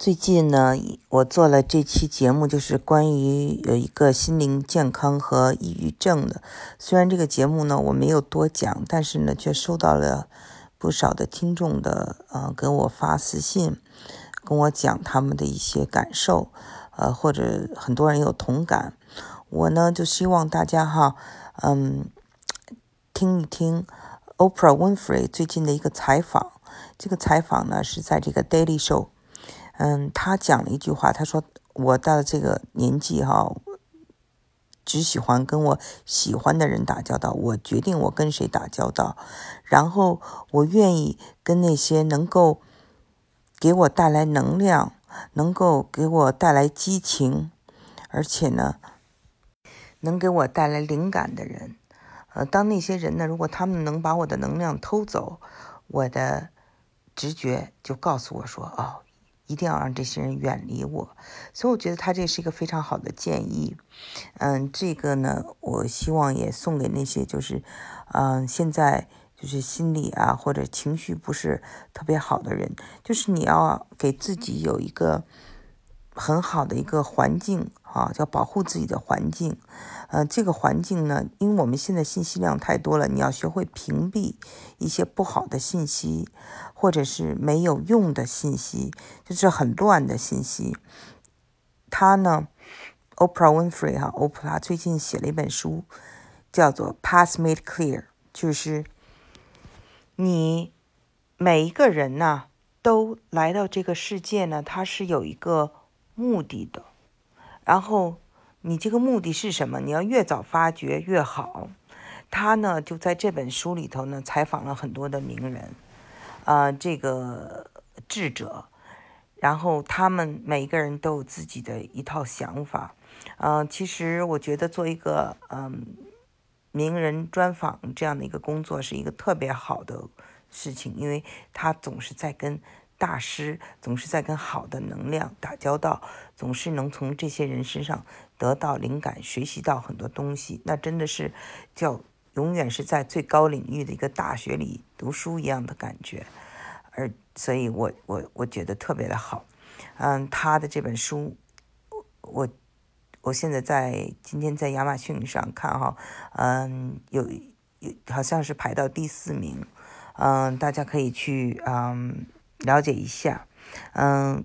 最近呢，我做了这期节目，就是关于有一个心灵健康和抑郁症的。虽然这个节目呢我没有多讲，但是呢却收到了不少的听众的呃给我发私信，跟我讲他们的一些感受，呃或者很多人有同感。我呢就希望大家哈，嗯，听一听 Oprah Winfrey 最近的一个采访。这个采访呢是在这个 Daily Show。嗯，他讲了一句话，他说：“我到了这个年纪哈，只喜欢跟我喜欢的人打交道。我决定我跟谁打交道，然后我愿意跟那些能够给我带来能量、能够给我带来激情，而且呢，能给我带来灵感的人。呃，当那些人呢，如果他们能把我的能量偷走，我的直觉就告诉我说：哦。”一定要让这些人远离我，所以我觉得他这是一个非常好的建议。嗯，这个呢，我希望也送给那些就是，嗯，现在就是心理啊或者情绪不是特别好的人，就是你要给自己有一个很好的一个环境啊，叫保护自己的环境。呃，这个环境呢，因为我们现在信息量太多了，你要学会屏蔽一些不好的信息，或者是没有用的信息，就是很乱的信息。他呢，Oprah Winfrey 哈，欧普拉最近写了一本书，叫做《Path Made Clear》，就是你每一个人呢，都来到这个世界呢，他是有一个目的的，然后。你这个目的是什么？你要越早发掘越好。他呢，就在这本书里头呢，采访了很多的名人，啊，这个智者，然后他们每一个人都有自己的一套想法。嗯，其实我觉得做一个嗯名人专访这样的一个工作是一个特别好的事情，因为他总是在跟。大师总是在跟好的能量打交道，总是能从这些人身上得到灵感，学习到很多东西。那真的是叫永远是在最高领域的一个大学里读书一样的感觉。而所以，我我我觉得特别的好。嗯，他的这本书，我我现在在今天在亚马逊上看哈，嗯，有有好像是排到第四名。嗯，大家可以去嗯。了解一下，嗯，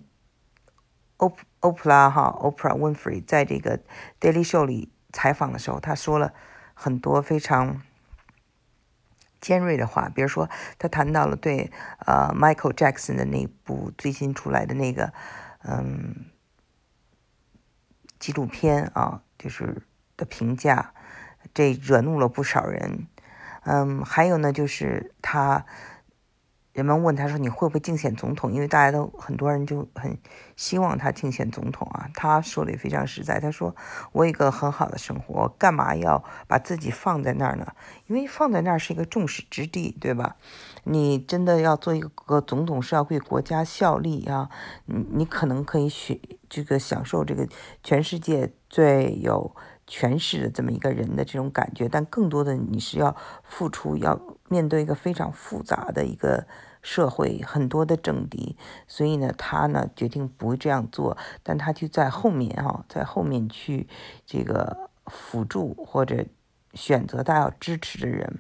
欧欧普拉哈，Oprah Winfrey 在这个 Daily Show 里采访的时候，他说了很多非常尖锐的话，比如说他谈到了对呃 Michael Jackson 的那部最新出来的那个嗯纪录片啊，就是的评价，这惹怒了不少人，嗯，还有呢，就是他。人们问他说：“你会不会竞选总统？”因为大家都很多人就很希望他竞选总统啊。他说的也非常实在，他说：“我有一个很好的生活，干嘛要把自己放在那儿呢？因为放在那儿是一个众矢之的，对吧？你真的要做一个总统，是要为国家效力啊。你你可能可以选这个享受这个全世界最有权势的这么一个人的这种感觉，但更多的你是要付出，要面对一个非常复杂的一个。”社会很多的政敌，所以呢，他呢决定不这样做，但他就在后面哈，在后面去这个辅助或者选择他要支持的人。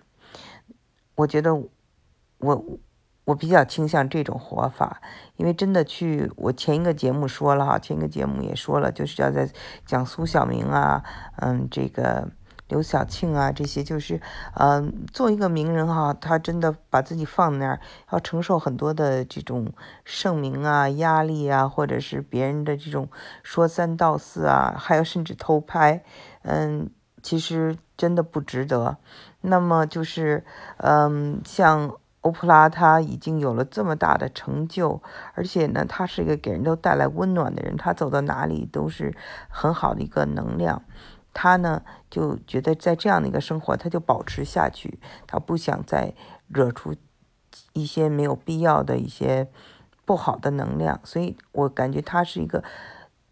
我觉得我我比较倾向这种活法，因为真的去我前一个节目说了哈，前一个节目也说了，就是要在讲苏小明啊，嗯，这个。刘晓庆啊，这些就是，嗯，做一个名人哈，他真的把自己放那儿，要承受很多的这种盛名啊、压力啊，或者是别人的这种说三道四啊，还有甚至偷拍，嗯，其实真的不值得。那么就是，嗯，像欧普拉，他已经有了这么大的成就，而且呢，他是一个给人都带来温暖的人，他走到哪里都是很好的一个能量。他呢就觉得在这样的一个生活，他就保持下去，他不想再惹出一些没有必要的一些不好的能量，所以我感觉他是一个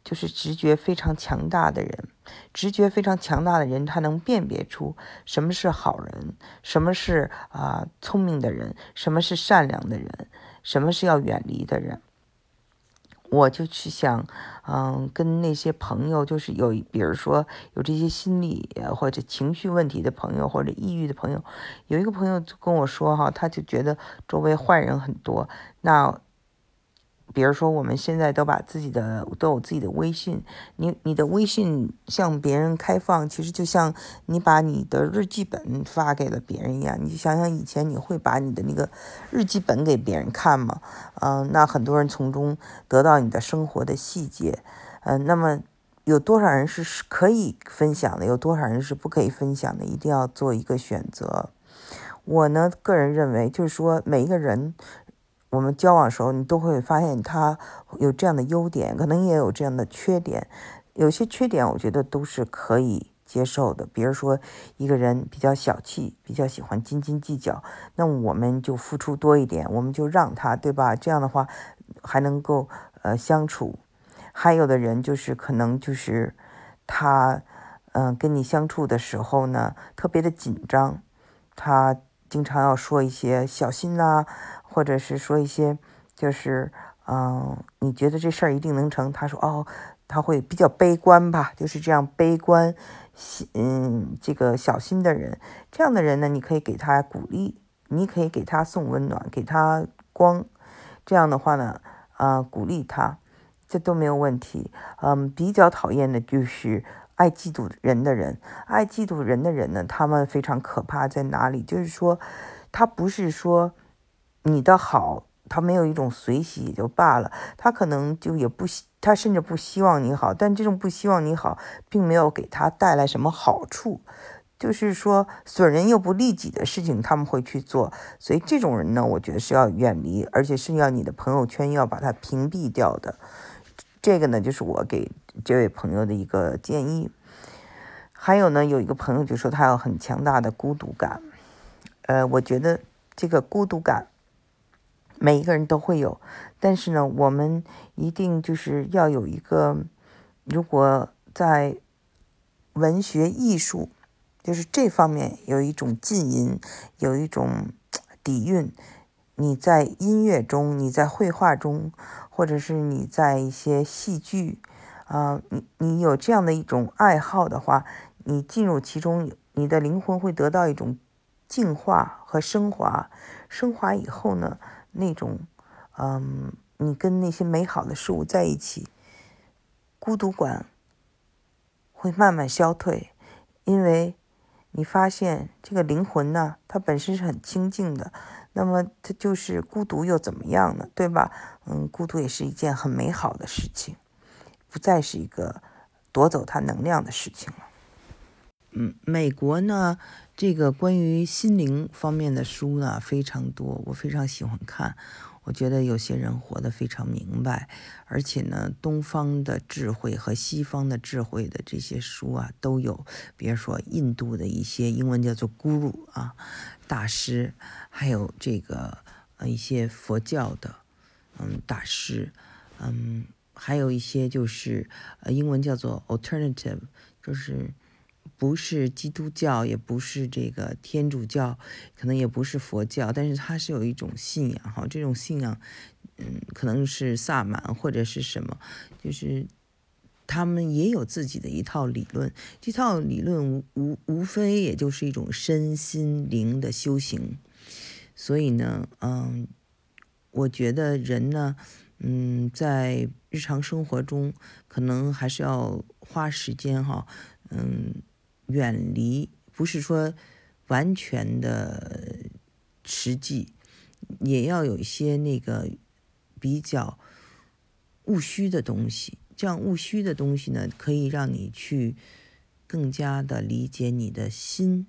就是直觉非常强大的人，直觉非常强大的人，他能辨别出什么是好人，什么是啊聪明的人，什么是善良的人，什么是要远离的人。我就去想，嗯，跟那些朋友，就是有，比如说有这些心理或者情绪问题的朋友，或者抑郁的朋友，有一个朋友就跟我说，哈，他就觉得周围坏人很多，那。比如说，我们现在都把自己的都有自己的微信，你你的微信向别人开放，其实就像你把你的日记本发给了别人一样。你想想以前，你会把你的那个日记本给别人看吗？嗯，那很多人从中得到你的生活的细节，嗯，那么有多少人是可以分享的？有多少人是不可以分享的？一定要做一个选择。我呢，个人认为，就是说每一个人。我们交往的时候，你都会发现他有这样的优点，可能也有这样的缺点。有些缺点，我觉得都是可以接受的。比如说，一个人比较小气，比较喜欢斤斤计较，那我们就付出多一点，我们就让他，对吧？这样的话还能够呃相处。还有的人就是可能就是他嗯跟你相处的时候呢，特别的紧张，他经常要说一些小心呐。或者是说一些，就是，嗯，你觉得这事儿一定能成？他说，哦，他会比较悲观吧，就是这样悲观，嗯，这个小心的人，这样的人呢，你可以给他鼓励，你可以给他送温暖，给他光，这样的话呢，啊，鼓励他，这都没有问题。嗯，比较讨厌的就是爱嫉妒人的人，爱嫉妒人的人呢，他们非常可怕在哪里？就是说，他不是说。你的好，他没有一种随喜也就罢了，他可能就也不希，他甚至不希望你好，但这种不希望你好，并没有给他带来什么好处，就是说损人又不利己的事情他们会去做，所以这种人呢，我觉得是要远离，而且是要你的朋友圈要把他屏蔽掉的。这个呢，就是我给这位朋友的一个建议。还有呢，有一个朋友就说他有很强大的孤独感，呃，我觉得这个孤独感。每一个人都会有，但是呢，我们一定就是要有一个，如果在文学艺术，就是这方面有一种浸淫，有一种底蕴。你在音乐中，你在绘画中，或者是你在一些戏剧，啊，你你有这样的一种爱好的话，你进入其中，你的灵魂会得到一种净化和升华。升华以后呢？那种，嗯，你跟那些美好的事物在一起，孤独感会慢慢消退，因为你发现这个灵魂呢，它本身是很清净的，那么它就是孤独又怎么样呢？对吧？嗯，孤独也是一件很美好的事情，不再是一个夺走它能量的事情了。嗯，美国呢？这个关于心灵方面的书呢非常多，我非常喜欢看。我觉得有些人活得非常明白，而且呢，东方的智慧和西方的智慧的这些书啊都有。比如说印度的一些英文叫做 Guru 啊大师，还有这个呃一些佛教的嗯大师，嗯，还有一些就是呃英文叫做 Alternative，就是。不是基督教，也不是这个天主教，可能也不是佛教，但是它是有一种信仰哈。这种信仰，嗯，可能是萨满或者是什么，就是他们也有自己的一套理论。这套理论无无无非也就是一种身心灵的修行。所以呢，嗯，我觉得人呢，嗯，在日常生活中可能还是要花时间哈，嗯。远离不是说完全的实际，也要有一些那个比较务虚的东西。这样务虚的东西呢，可以让你去更加的理解你的心、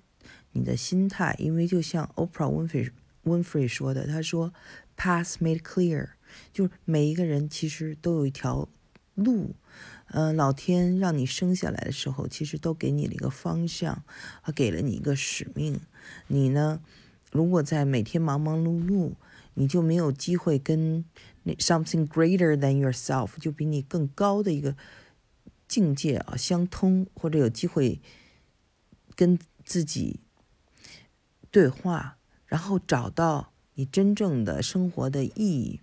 你的心态。因为就像 Oprah Winfrey Winfrey 说的，他说 “Path made clear”，就是每一个人其实都有一条路。嗯，老天让你生下来的时候，其实都给你了一个方向，啊，给了你一个使命。你呢，如果在每天忙忙碌碌，你就没有机会跟那 something greater than yourself，就比你更高的一个境界啊相通，或者有机会跟自己对话，然后找到你真正的生活的意义。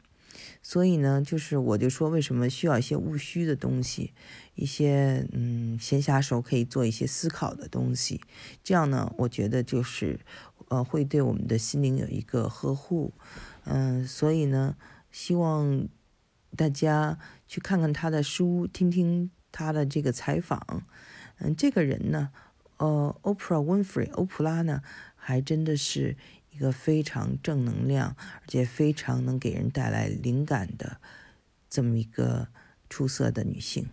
所以呢，就是我就说，为什么需要一些务虚的东西，一些嗯闲暇时候可以做一些思考的东西，这样呢，我觉得就是呃会对我们的心灵有一个呵护，嗯，所以呢，希望大家去看看他的书，听听他的这个采访，嗯，这个人呢，呃，Oprah Winfrey，欧普拉呢，还真的是。一个非常正能量，而且非常能给人带来灵感的这么一个出色的女性。